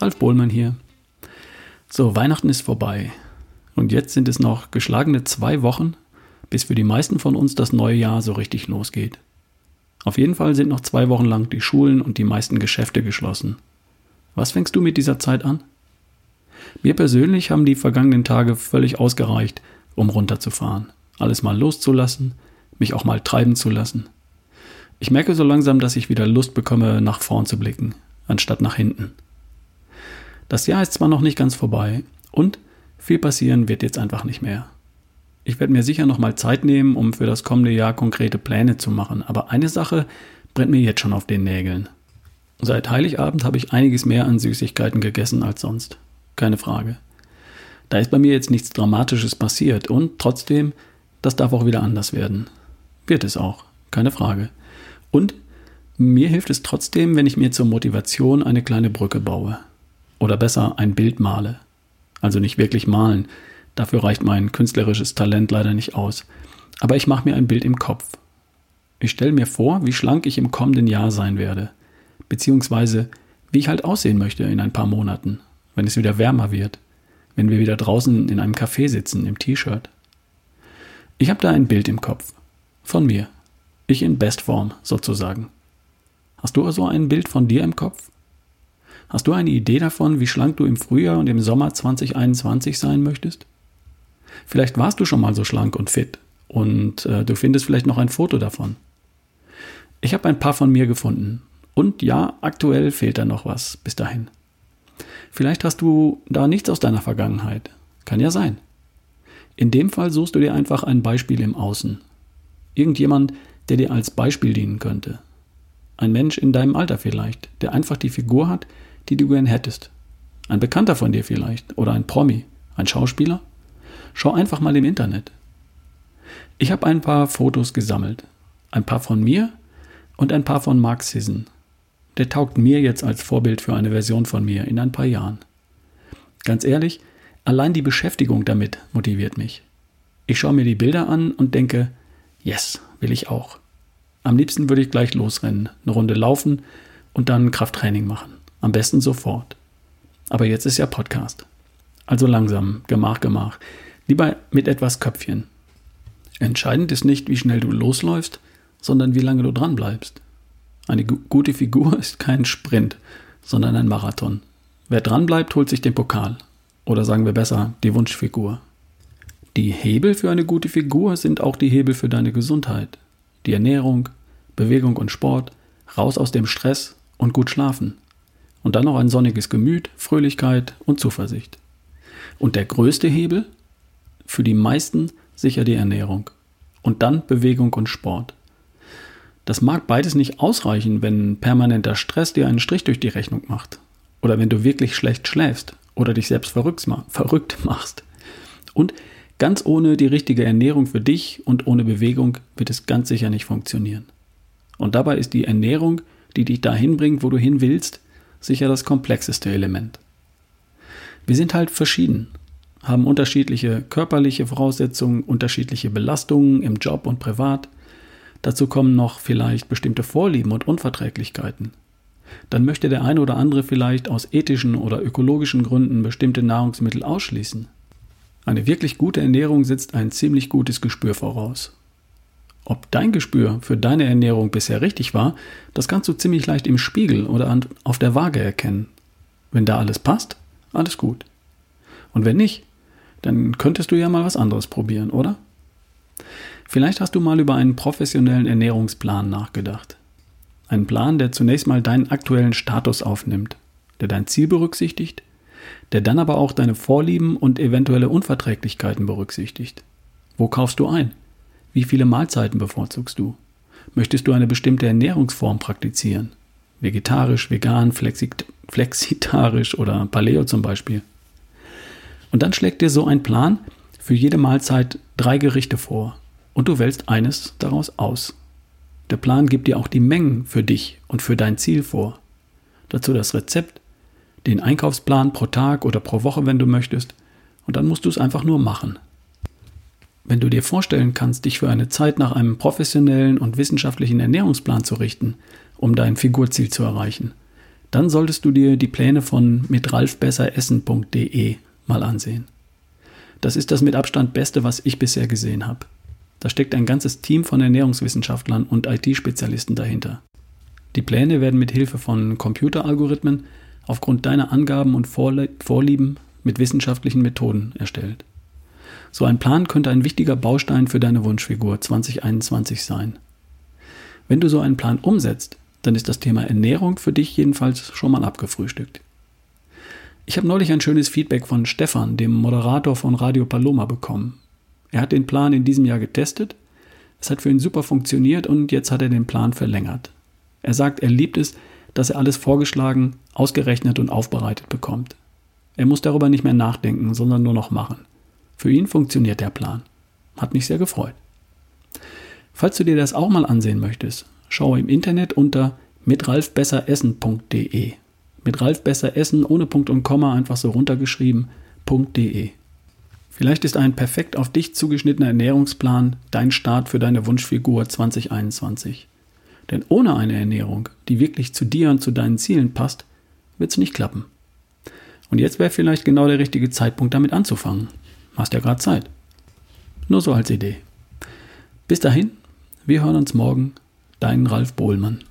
Ralf Bohlmann hier. So, Weihnachten ist vorbei. Und jetzt sind es noch geschlagene zwei Wochen, bis für die meisten von uns das neue Jahr so richtig losgeht. Auf jeden Fall sind noch zwei Wochen lang die Schulen und die meisten Geschäfte geschlossen. Was fängst du mit dieser Zeit an? Mir persönlich haben die vergangenen Tage völlig ausgereicht, um runterzufahren, alles mal loszulassen, mich auch mal treiben zu lassen. Ich merke so langsam, dass ich wieder Lust bekomme, nach vorn zu blicken, anstatt nach hinten. Das Jahr ist zwar noch nicht ganz vorbei und viel passieren wird jetzt einfach nicht mehr. Ich werde mir sicher noch mal Zeit nehmen, um für das kommende Jahr konkrete Pläne zu machen, aber eine Sache brennt mir jetzt schon auf den Nägeln. Seit Heiligabend habe ich einiges mehr an Süßigkeiten gegessen als sonst. Keine Frage. Da ist bei mir jetzt nichts Dramatisches passiert und trotzdem, das darf auch wieder anders werden. Wird es auch, keine Frage. Und mir hilft es trotzdem, wenn ich mir zur Motivation eine kleine Brücke baue. Oder besser ein Bild male. Also nicht wirklich malen, dafür reicht mein künstlerisches Talent leider nicht aus. Aber ich mache mir ein Bild im Kopf. Ich stelle mir vor, wie schlank ich im kommenden Jahr sein werde. Beziehungsweise, wie ich halt aussehen möchte in ein paar Monaten, wenn es wieder wärmer wird, wenn wir wieder draußen in einem Café sitzen, im T-Shirt. Ich habe da ein Bild im Kopf. Von mir. Ich in Bestform sozusagen. Hast du also ein Bild von dir im Kopf? Hast du eine Idee davon, wie schlank du im Frühjahr und im Sommer 2021 sein möchtest? Vielleicht warst du schon mal so schlank und fit und äh, du findest vielleicht noch ein Foto davon. Ich habe ein paar von mir gefunden und ja, aktuell fehlt da noch was bis dahin. Vielleicht hast du da nichts aus deiner Vergangenheit. Kann ja sein. In dem Fall suchst du dir einfach ein Beispiel im Außen. Irgendjemand, der dir als Beispiel dienen könnte. Ein Mensch in deinem Alter vielleicht, der einfach die Figur hat, die du gern hättest. Ein Bekannter von dir vielleicht oder ein Promi, ein Schauspieler. Schau einfach mal im Internet. Ich habe ein paar Fotos gesammelt. Ein paar von mir und ein paar von Mark Sisson. Der taugt mir jetzt als Vorbild für eine Version von mir in ein paar Jahren. Ganz ehrlich, allein die Beschäftigung damit motiviert mich. Ich schaue mir die Bilder an und denke, yes, will ich auch. Am liebsten würde ich gleich losrennen, eine Runde laufen und dann Krafttraining machen. Am besten sofort. Aber jetzt ist ja Podcast. Also langsam, gemach, gemach. Lieber mit etwas Köpfchen. Entscheidend ist nicht, wie schnell du losläufst, sondern wie lange du dran bleibst. Eine gute Figur ist kein Sprint, sondern ein Marathon. Wer dran bleibt, holt sich den Pokal. Oder sagen wir besser, die Wunschfigur. Die Hebel für eine gute Figur sind auch die Hebel für deine Gesundheit. Die Ernährung, Bewegung und Sport, raus aus dem Stress und gut schlafen. Und dann noch ein sonniges Gemüt, Fröhlichkeit und Zuversicht. Und der größte Hebel? Für die meisten sicher die Ernährung. Und dann Bewegung und Sport. Das mag beides nicht ausreichen, wenn permanenter Stress dir einen Strich durch die Rechnung macht. Oder wenn du wirklich schlecht schläfst oder dich selbst verrückt machst. Und Ganz ohne die richtige Ernährung für dich und ohne Bewegung wird es ganz sicher nicht funktionieren. Und dabei ist die Ernährung, die dich dahin bringt, wo du hin willst, sicher das komplexeste Element. Wir sind halt verschieden, haben unterschiedliche körperliche Voraussetzungen, unterschiedliche Belastungen im Job und privat. Dazu kommen noch vielleicht bestimmte Vorlieben und Unverträglichkeiten. Dann möchte der eine oder andere vielleicht aus ethischen oder ökologischen Gründen bestimmte Nahrungsmittel ausschließen. Eine wirklich gute Ernährung setzt ein ziemlich gutes Gespür voraus. Ob dein Gespür für deine Ernährung bisher richtig war, das kannst du ziemlich leicht im Spiegel oder auf der Waage erkennen. Wenn da alles passt, alles gut. Und wenn nicht, dann könntest du ja mal was anderes probieren, oder? Vielleicht hast du mal über einen professionellen Ernährungsplan nachgedacht. Einen Plan, der zunächst mal deinen aktuellen Status aufnimmt, der dein Ziel berücksichtigt der dann aber auch deine Vorlieben und eventuelle Unverträglichkeiten berücksichtigt. Wo kaufst du ein? Wie viele Mahlzeiten bevorzugst du? Möchtest du eine bestimmte Ernährungsform praktizieren? Vegetarisch, vegan, flexit flexitarisch oder Paleo zum Beispiel. Und dann schlägt dir so ein Plan für jede Mahlzeit drei Gerichte vor und du wählst eines daraus aus. Der Plan gibt dir auch die Mengen für dich und für dein Ziel vor. Dazu das Rezept, den Einkaufsplan pro Tag oder pro Woche, wenn du möchtest, und dann musst du es einfach nur machen. Wenn du dir vorstellen kannst, dich für eine Zeit nach einem professionellen und wissenschaftlichen Ernährungsplan zu richten, um dein Figurziel zu erreichen, dann solltest du dir die Pläne von mitralfbesseressen.de mal ansehen. Das ist das mit Abstand Beste, was ich bisher gesehen habe. Da steckt ein ganzes Team von Ernährungswissenschaftlern und IT-Spezialisten dahinter. Die Pläne werden mit Hilfe von Computeralgorithmen aufgrund deiner Angaben und Vorlieben mit wissenschaftlichen Methoden erstellt. So ein Plan könnte ein wichtiger Baustein für deine Wunschfigur 2021 sein. Wenn du so einen Plan umsetzt, dann ist das Thema Ernährung für dich jedenfalls schon mal abgefrühstückt. Ich habe neulich ein schönes Feedback von Stefan, dem Moderator von Radio Paloma, bekommen. Er hat den Plan in diesem Jahr getestet, es hat für ihn super funktioniert und jetzt hat er den Plan verlängert. Er sagt, er liebt es, dass er alles vorgeschlagen, ausgerechnet und aufbereitet bekommt. Er muss darüber nicht mehr nachdenken, sondern nur noch machen. Für ihn funktioniert der Plan. Hat mich sehr gefreut. Falls du dir das auch mal ansehen möchtest, schaue im Internet unter mitralfbesseressen.de. Mit Ralf Besser Essen ohne Punkt und Komma einfach so runtergeschrieben.de. Vielleicht ist ein perfekt auf dich zugeschnittener Ernährungsplan dein Start für deine Wunschfigur 2021. Denn ohne eine Ernährung, die wirklich zu dir und zu deinen Zielen passt, wird es nicht klappen. Und jetzt wäre vielleicht genau der richtige Zeitpunkt, damit anzufangen. Hast ja gerade Zeit. Nur so als Idee. Bis dahin, wir hören uns morgen. Dein Ralf Bohlmann.